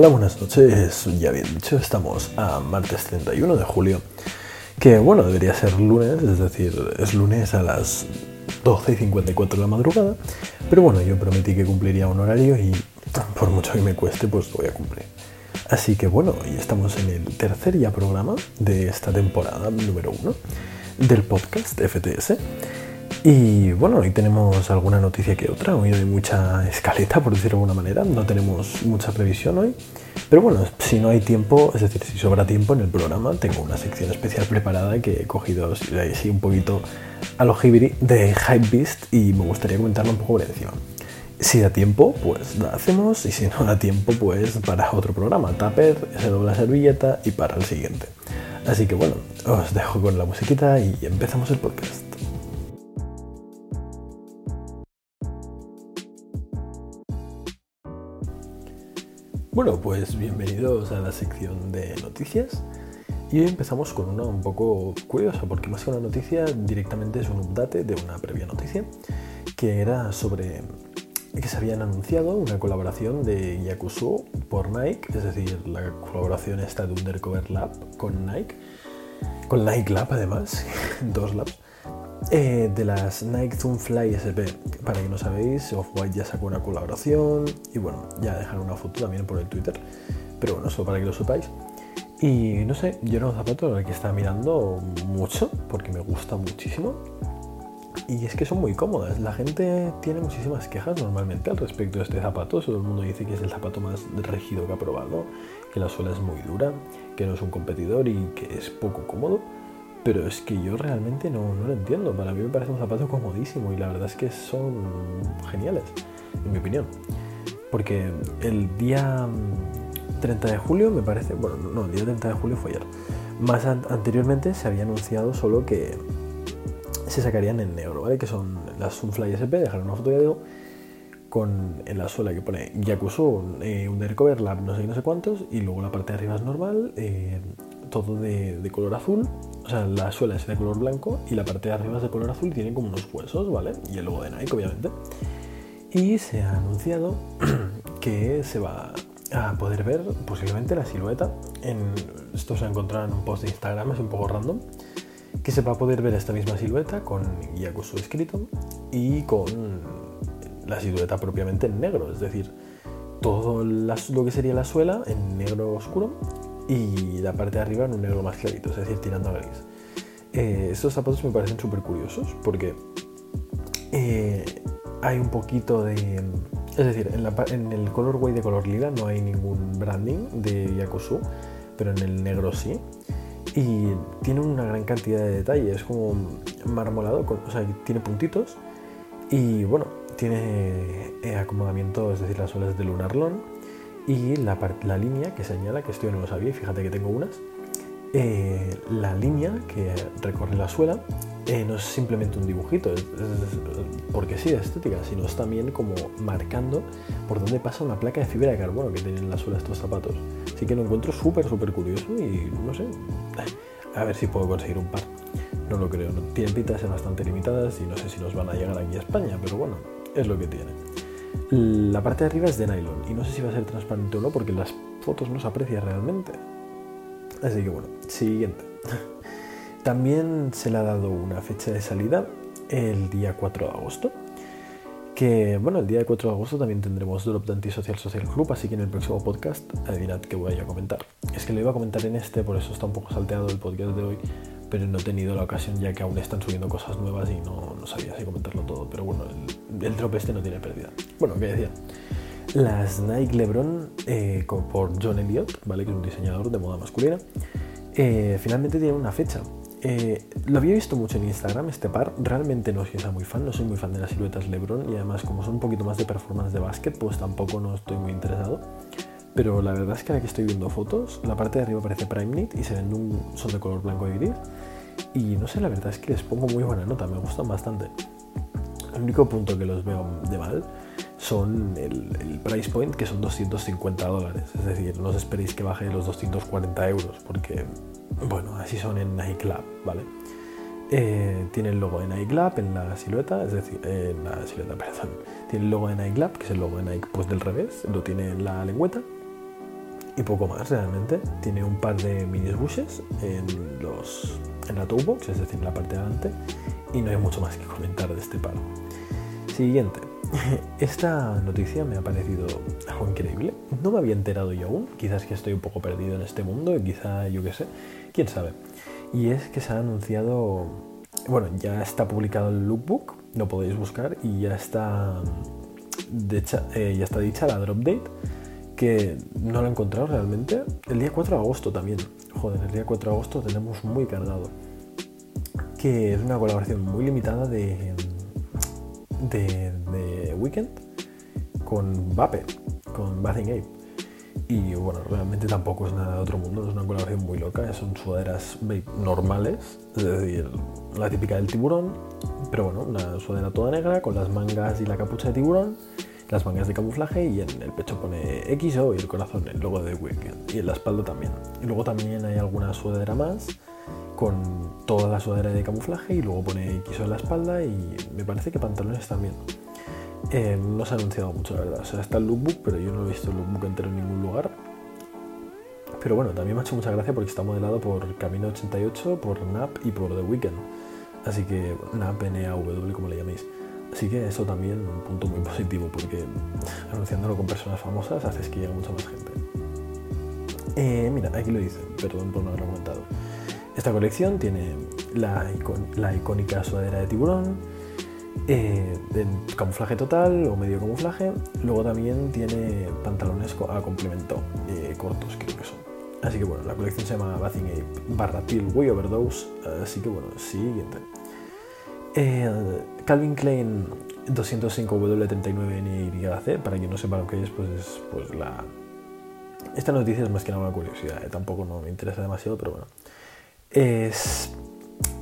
Hola, buenas noches. Ya bien dicho, estamos a martes 31 de julio, que bueno, debería ser lunes, es decir, es lunes a las 12 y 54 de la madrugada, pero bueno, yo prometí que cumpliría un horario y por mucho que me cueste, pues lo voy a cumplir. Así que bueno, ya estamos en el tercer ya programa de esta temporada número uno del podcast FTS. Y bueno, hoy tenemos alguna noticia que otra. Hoy hay mucha escaleta, por decirlo de alguna manera. No tenemos mucha previsión hoy. Pero bueno, si no hay tiempo, es decir, si sobra tiempo en el programa, tengo una sección especial preparada que he cogido así un poquito a lo de Hypebeast y me gustaría comentarlo un poco por encima. Si da tiempo, pues la hacemos. Y si no da tiempo, pues para otro programa. Tupper, se dobla servilleta y para el siguiente. Así que bueno, os dejo con la musiquita y empezamos el podcast. Bueno, pues bienvenidos a la sección de noticias. Y hoy empezamos con una un poco curiosa, porque más que una noticia, directamente es un update de una previa noticia, que era sobre que se habían anunciado una colaboración de Yakuzu por Nike, es decir, la colaboración esta de Undercover Lab con Nike, con Nike Lab además, dos labs, eh, de las Nike Zoom Fly SP. Para que no sabéis, Off-White ya sacó una colaboración y bueno, ya dejaron una foto también por el Twitter. Pero bueno, eso para que lo sepáis. Y no sé, yo era un zapato al que estaba mirando mucho porque me gusta muchísimo. Y es que son muy cómodas. La gente tiene muchísimas quejas normalmente al respecto de este zapato. Todo el mundo dice que es el zapato más rígido que ha probado, que la suela es muy dura, que no es un competidor y que es poco cómodo. Pero es que yo realmente no, lo entiendo. Para mí me parece un zapato comodísimo y la verdad es que son geniales, en mi opinión. Porque el día 30 de julio me parece, bueno, no, el día 30 de julio fue ayer. Más anteriormente se había anunciado solo que se sacarían en negro, ¿vale? Que son las Sunfly SP, dejaron una foto ya digo, con en la suela que pone Yakuzu, eh, Undercover Lab, no sé no sé cuántos, y luego la parte de arriba es normal, eh, todo de color azul, o sea, la suela es de color blanco y la parte de arriba es de color azul y tiene como unos huesos, ¿vale? Y el logo de Nike, obviamente. Y se ha anunciado que se va a poder ver posiblemente la silueta. En, esto se ha encontrado en un post de Instagram, es un poco random. Que se va a poder ver esta misma silueta con Yakuzu escrito y con la silueta propiamente en negro, es decir, todo lo que sería la suela en negro oscuro y la parte de arriba en un negro más clarito, es decir, tirando a gris. Eh, estos zapatos me parecen súper curiosos porque eh, hay un poquito de... Es decir, en, la, en el colorway de color lila no hay ningún branding de Yakuzu, pero en el negro sí. Y tiene una gran cantidad de detalles, como marmolado, o sea, tiene puntitos. Y bueno, tiene eh, acomodamiento, es decir, las suelas de lunarlon y la, la, línea que señala, que esto yo no lo sabía y fíjate que tengo unas, eh, la línea que recorre la suela eh, no es simplemente un dibujito, porque sí, es estética, sino es también como marcando por dónde pasa una placa de fibra de carbono que tienen en la suela estos zapatos. Así que lo encuentro súper, súper curioso y no sé, a ver si puedo conseguir un par. No lo creo, tienen pinta de ser bastante limitadas y no sé si nos van a llegar aquí a España, pero bueno, es lo que tiene. La parte de arriba es de nylon y no sé si va a ser transparente o no porque en las fotos no se aprecia realmente. Así que bueno, siguiente. También se le ha dado una fecha de salida el día 4 de agosto. Que bueno, el día 4 de agosto también tendremos Drop de Antisocial Social Club, así que en el próximo podcast adivinad que voy a comentar. Es que lo iba a comentar en este, por eso está un poco salteado el podcast de hoy, pero no he tenido la ocasión ya que aún están subiendo cosas nuevas y no, no sabía si comentarlo todo. Pero bueno, el, el drop este no tiene pérdida. Bueno, ¿qué decía? Las Nike Lebron eh, por John Elliott, ¿vale? que es un diseñador de moda masculina, eh, finalmente tiene una fecha. Eh, lo había visto mucho en Instagram este par, realmente no soy muy fan, no soy muy fan de las siluetas Lebron y además como son un poquito más de performance de básquet, pues tampoco no estoy muy interesado. Pero la verdad es que ahora que estoy viendo fotos, la parte de arriba parece Prime Knit y se ven un, son de color blanco y gris. Y no sé, la verdad es que les pongo muy buena nota, me gustan bastante. El único punto que los veo de mal son el, price point, que son 250 dólares. Es decir, no os esperéis que baje los 240 euros, porque, bueno, así son en Nike Club, ¿vale? Eh, tiene el logo de Nike Club en la silueta, es decir, en la silueta, perdón. Tiene el logo de Nike Club, que es el logo de Nike pues del revés, lo tiene en la lengüeta y poco más realmente. Tiene un par de mini bushes en, los, en la toolbox, es decir, en la parte de adelante, y no hay mucho más que comentar de este palo. Siguiente. Esta noticia me ha parecido algo increíble. No me había enterado yo aún. Quizás que estoy un poco perdido en este mundo, quizá yo qué sé. Quién sabe. Y es que se ha anunciado. Bueno, ya está publicado el lookbook, lo podéis buscar y ya está. De eh, ya está dicha la drop date que no lo he encontrado realmente. El día 4 de agosto también. Joder, el día 4 de agosto tenemos muy cargado. Que es una colaboración muy limitada de, de, Weekend con Vape, con Bathing Ape. Y bueno, realmente tampoco es nada de otro mundo, es una colaboración muy loca, son sudaderas normales, es decir, la típica del tiburón, pero bueno, una sudadera toda negra con las mangas y la capucha de tiburón las mangas de camuflaje y en el pecho pone XO y el corazón, el logo de Weekend. Y en la espalda también. Y luego también hay alguna sudadera más con toda la sudadera de camuflaje y luego pone XO en la espalda y me parece que pantalones también. Eh, no se ha anunciado mucho, la verdad. O sea, está el lookbook, pero yo no he visto el lookbook entero en ningún lugar. Pero bueno, también me ha hecho mucha gracia porque está modelado por Camino 88, por NAP y por The Weeknd. Así que NAP, N-A-W, como le llaméis. Así que eso también un punto muy positivo porque anunciándolo con personas famosas haces que llegue mucha más gente. Eh, mira, aquí lo dice, perdón por no haberlo comentado. Esta colección tiene la, icónica sudadera de tiburón, eh, camuflaje total o medio camuflaje. Luego también tiene pantalones a complemento, eh, cortos creo que son. Así que bueno, la colección se llama Bathing Ape barra Till Way Overdose. Así que bueno, siguiente. Calvin Klein 205W39NYC, para quien no sepa lo que es, pues es pues la... Esta noticia es más que nada una curiosidad, eh, tampoco no me interesa demasiado, pero bueno. Es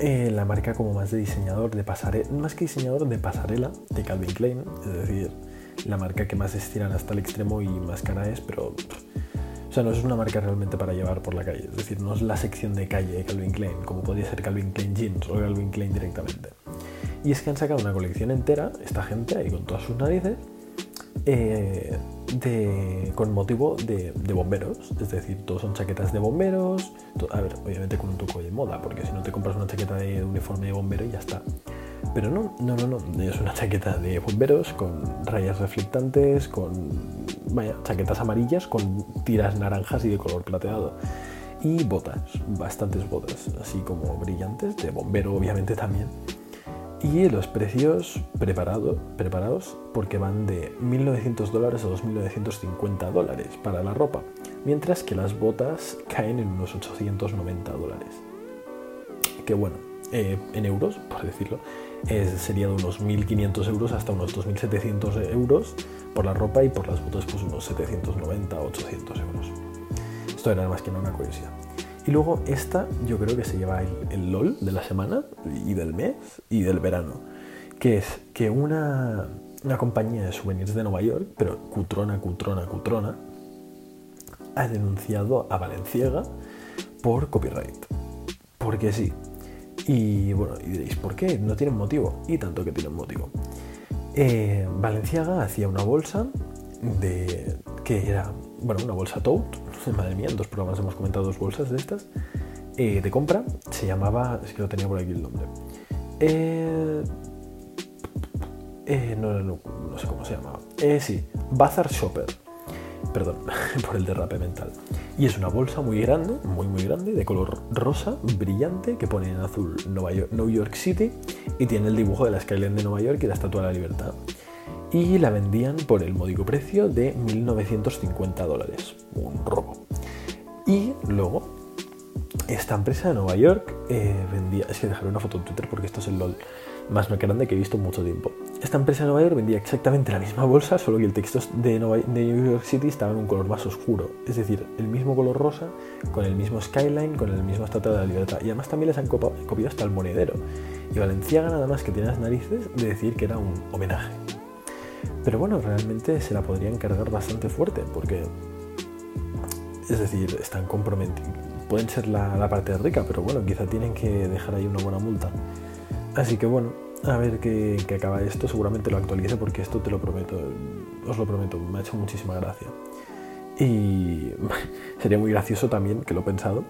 eh, la marca como más de diseñador de pasarela, más que diseñador de pasarela de Calvin Klein, es decir, la marca que más estiran hasta el extremo y más cara es, pero... O sea, no es una marca realmente para llevar por la calle, es decir, no es la sección de calle de Calvin Klein, como podría ser Calvin Klein Jeans o Calvin Klein directamente. Y es que han sacado una colección entera, esta gente ahí con todas sus narices, eh, con motivo de, bomberos. Es decir, todos son chaquetas de bomberos. a ver, obviamente con un toque de moda, porque si no te compras una chaqueta de uniforme de bombero y ya está. Pero no, no, no, no. Es una chaqueta de bomberos con rayas reflectantes, con vaya, chaquetas amarillas con tiras naranjas y de color plateado. Y botas, bastantes botas, así como brillantes, de bombero obviamente también y los precios preparados porque van de 1.900 dólares a 2.950 dólares para la ropa, mientras que las botas caen en unos 890 dólares. Que bueno, eh, en euros, por decirlo, sería de unos 1.500 euros hasta unos 2.700 euros por la ropa y por las botas pues unos 790 800 euros. Esto era más que nada una curiosidad. Y luego esta yo creo que se lleva el, LOL de la semana y del mes y del verano, que es que una, una compañía de souvenirs de Nueva York, pero cutrona, cutrona, cutrona, ha denunciado a Valenciaga por copyright. Porque sí. Y bueno, y diréis, ¿por qué? No tienen motivo. Y tanto que tienen motivo. Eh, Valenciaga hacía una bolsa de que era, bueno, una bolsa Tote, madre mía, en dos programas hemos comentado dos bolsas de estas, eh, de compra, se llamaba, es que lo tenía por aquí el nombre, eh, eh, no, no, no, sé cómo se llamaba, sí, Bazar Shopper, perdón por el derrape mental. Y es una bolsa muy grande, muy muy grande, de color rosa, brillante, que pone en azul Nueva York, New York City y tiene el dibujo de la skyline de Nueva York y la Estatua de la Libertad y la vendían por el módico precio de 1.950 dólares. Un robo. Y luego, esta empresa de Nueva York eh, vendía... Es que dejaré una foto en Twitter porque esto es el LOL más grande que he visto en mucho tiempo. Esta empresa de Nueva York vendía exactamente la misma bolsa, solo que el texto de, New York City estaba en un color más oscuro. Es decir, el mismo color rosa, con el mismo skyline, con el mismo estatua de la libertad. Y además también les han copiado hasta el monedero. Y Valenciaga nada más que tiene las narices de decir que era un homenaje. Pero bueno, realmente se la podrían cargar bastante fuerte porque, es decir, están comprometidos. Pueden ser la, parte rica, pero bueno, quizá tienen que dejar ahí una buena multa. Así que bueno, a ver qué, acaba esto. Seguramente lo actualice porque esto te lo prometo, os lo prometo, me ha hecho muchísima gracia. Y sería muy gracioso también, que lo he pensado,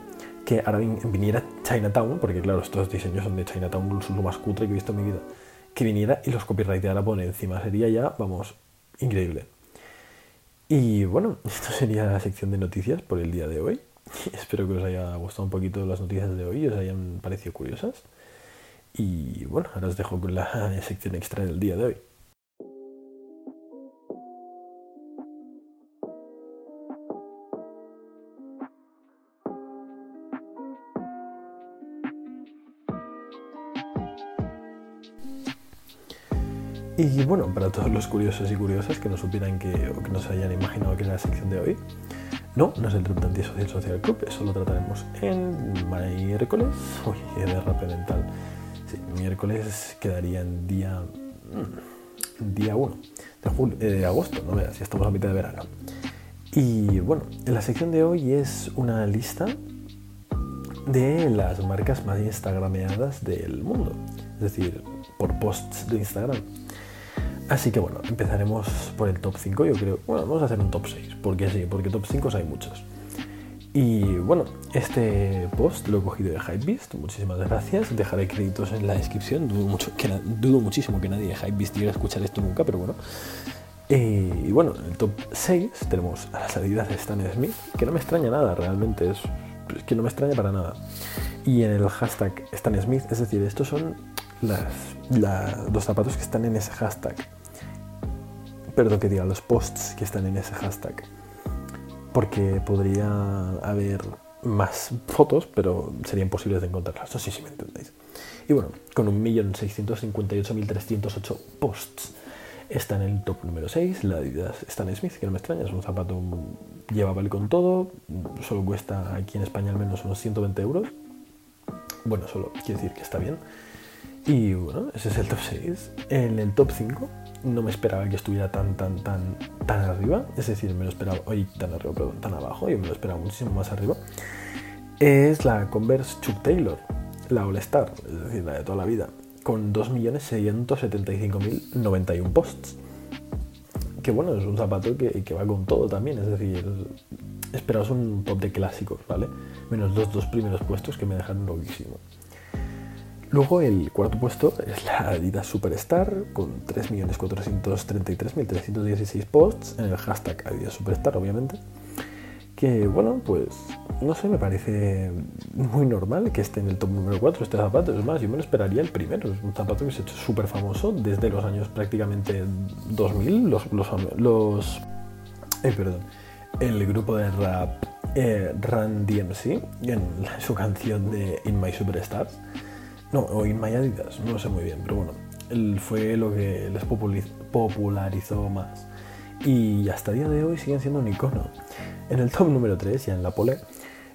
que ahora viniera Chinatown, porque claro, estos diseños son de Chinatown, es lo más cutre que he visto en mi vida, que viniera y los copyrighteara por encima. Sería ya, vamos, increíble. Y bueno, esto sería la sección de noticias por el día de hoy. Espero que os haya gustado un poquito las noticias de hoy, os hayan parecido curiosas. Y bueno, ahora os dejo con la sección extra del día de hoy. Y bueno, para todos los curiosos y curiosas que no supieran que, o que no se hayan imaginado que era la sección de hoy, no, no es el Club de Social Social Club, eso lo trataremos en miércoles. Uy, qué derrape mental. Sí, miércoles quedaría en día. Mm, día 1 de, julio, eh, de agosto, no veas, ya estamos a mitad de verano. Y bueno, la sección de hoy es una lista de las marcas más instagrameadas del mundo, es decir, por posts de Instagram. Así que bueno, empezaremos por el top 5, yo creo. Bueno, vamos a hacer un top 6, porque sí, porque top 5 hay muchos. Y bueno, este post lo he cogido de Hypebeast, muchísimas gracias. Dejaré créditos en la descripción, dudo, muchísimo que nadie de Hypebeast llegue a escuchar esto nunca, pero bueno. Eh, y bueno, en el top 6 tenemos a las Adidas de Stan Smith, que no me extraña nada, realmente es, que no me extraña para nada. Y en el hashtag Stan Smith, es decir, estos son las, los zapatos que están en ese hashtag perdón que diga, los posts que están en ese hashtag. Porque podría haber más fotos, pero sería imposible de encontrarlas. No sé si me entendéis. Y bueno, con 1.658.308 posts está en el top número 6, la Adidas Stan Smith, que no me extraña, es un zapato llevable con todo, solo cuesta aquí en España al menos unos 120 euros. Bueno, solo quiere decir que está bien. Y bueno, ese es el top 6. En el top 5 no me esperaba que estuviera tan, tan, tan, tan arriba. Es decir, me lo esperaba, hoy tan arriba, perdón, tan abajo, yo me lo esperaba muchísimo más arriba. Es la Converse Chuck Taylor, la All Star, es decir, la de toda la vida, con 2.675.091 posts. Que bueno, es un zapato que, que, va con todo también, es decir, esperaos un top de clásicos, ¿vale? Menos los dos primeros puestos que me dejaron loquísimo. Luego el cuarto puesto es la Adidas Superstar con 3.433.316 posts en el hashtag Adidas Superstar, obviamente. Que bueno, pues no sé, me parece muy normal que esté en el top número 4 este zapato. Es más, yo me lo esperaría el primero. Es un zapato que se ha hecho súper famoso desde los años prácticamente 2000. Los, los, los eh, perdón, el grupo de rap eh, Run DMC en su canción de In My Superstars no, o In My Adidas, no lo sé muy bien, pero bueno, él fue lo que les popularizó más. Y hasta el día de hoy siguen siendo un icono. En el top número 3, ya en la pole,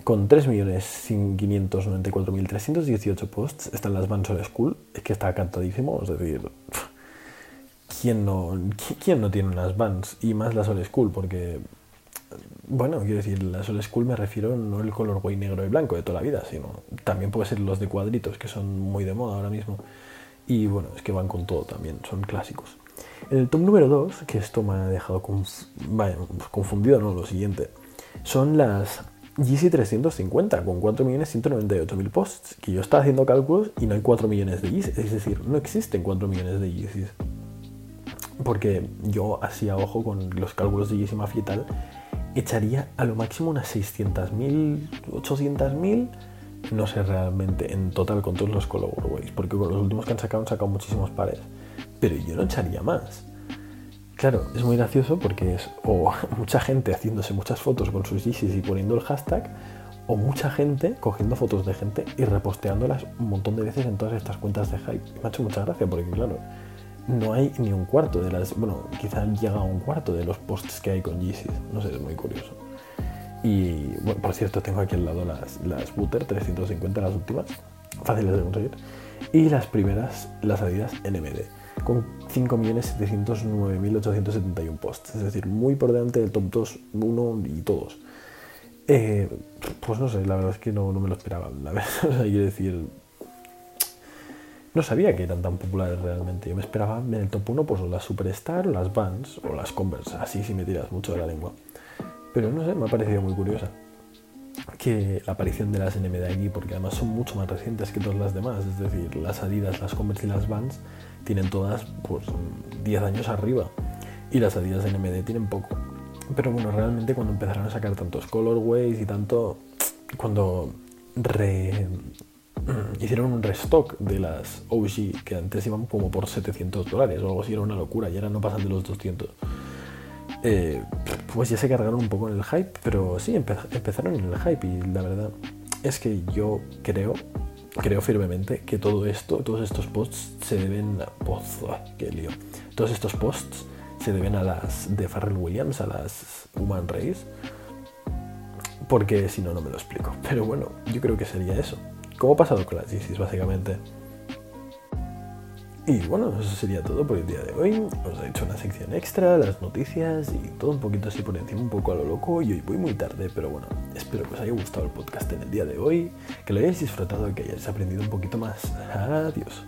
con 3.594.318 posts, están las Vans Old School, que está cantadísimo, es decir, ¿quién no, ¿quién no tiene unas Vans? Y más las Old School, porque bueno, quiero decir, la Sol School me refiero no el color guay negro y blanco de toda la vida, sino también puede ser los de cuadritos, que son muy de moda ahora mismo. Y bueno, es que van con todo también, son clásicos. En el top número 2, que esto me ha dejado confundido, no, lo siguiente, son las Yeezy 350 con 4.198.000 posts, que yo estaba haciendo cálculos y no hay 4 millones de Yeezy, es decir, no existen 4 millones de Yeezys. Porque yo hacía ojo con los cálculos de Yeezy Mafia y tal, echaría a lo máximo unas 600.000, 800.000, no sé realmente, en total con todos los colorways, porque con los últimos que han sacado han sacado muchísimos pares, pero yo no echaría más. Claro, es muy gracioso porque es o mucha gente haciéndose muchas fotos con sus Yeezys y poniendo el hashtag, o mucha gente cogiendo fotos de gente y reposteándolas un montón de veces en todas estas cuentas de hype. Me ha hecho mucha gracia porque, claro, no hay ni un cuarto de las. Bueno, quizá llega a un cuarto de los posts que hay con Yeezys. No sé, es muy curioso. Y bueno, por cierto, tengo aquí al lado las, las Butter 350, las últimas, fáciles de conseguir. Y las primeras, las Adidas NMD, con 5.709.871 posts. Es decir, muy por delante del top 2, 1 y todos. Eh, pues no sé, la verdad es que no, no me lo esperaba. La verdad, o sea, quiero decir, no sabía que eran tan populares realmente. Yo me esperaba en el top 1 pues las Superstar o las Vans o las Converse, así si me tiras mucho de la lengua. Pero no sé, me ha parecido muy curiosa que la aparición de las NMD aquí, porque además son mucho más recientes que todas las demás, es decir, las Adidas, las Converse y las Vans tienen todas pues 10 años arriba y las Adidas NMD tienen poco. Pero bueno, realmente cuando empezaron a sacar tantos colorways y tanto, cuando hicieron un restock de las OG que antes iban como por 700 dólares o algo así, era una locura y ahora no pasan de los 200 eh, pues ya se cargaron un poco en el hype, pero sí, empezaron en el hype y la verdad es que yo creo, creo firmemente que todo esto, todos estos posts se deben a... qué lío! Todos estos posts se deben a las de Farrell Williams, a las Human Race, porque si no, no me lo explico. Pero bueno, yo creo que sería eso. ¿Cómo ha pasado con las Yeezys, básicamente? Y bueno, eso sería todo por el día de hoy. Os he hecho una sección extra, las noticias y todo un poquito así por encima, un poco a lo loco. Y hoy voy muy tarde, pero bueno, espero que os haya gustado el podcast en el día de hoy, que lo hayáis disfrutado y que hayáis aprendido un poquito más. Adiós.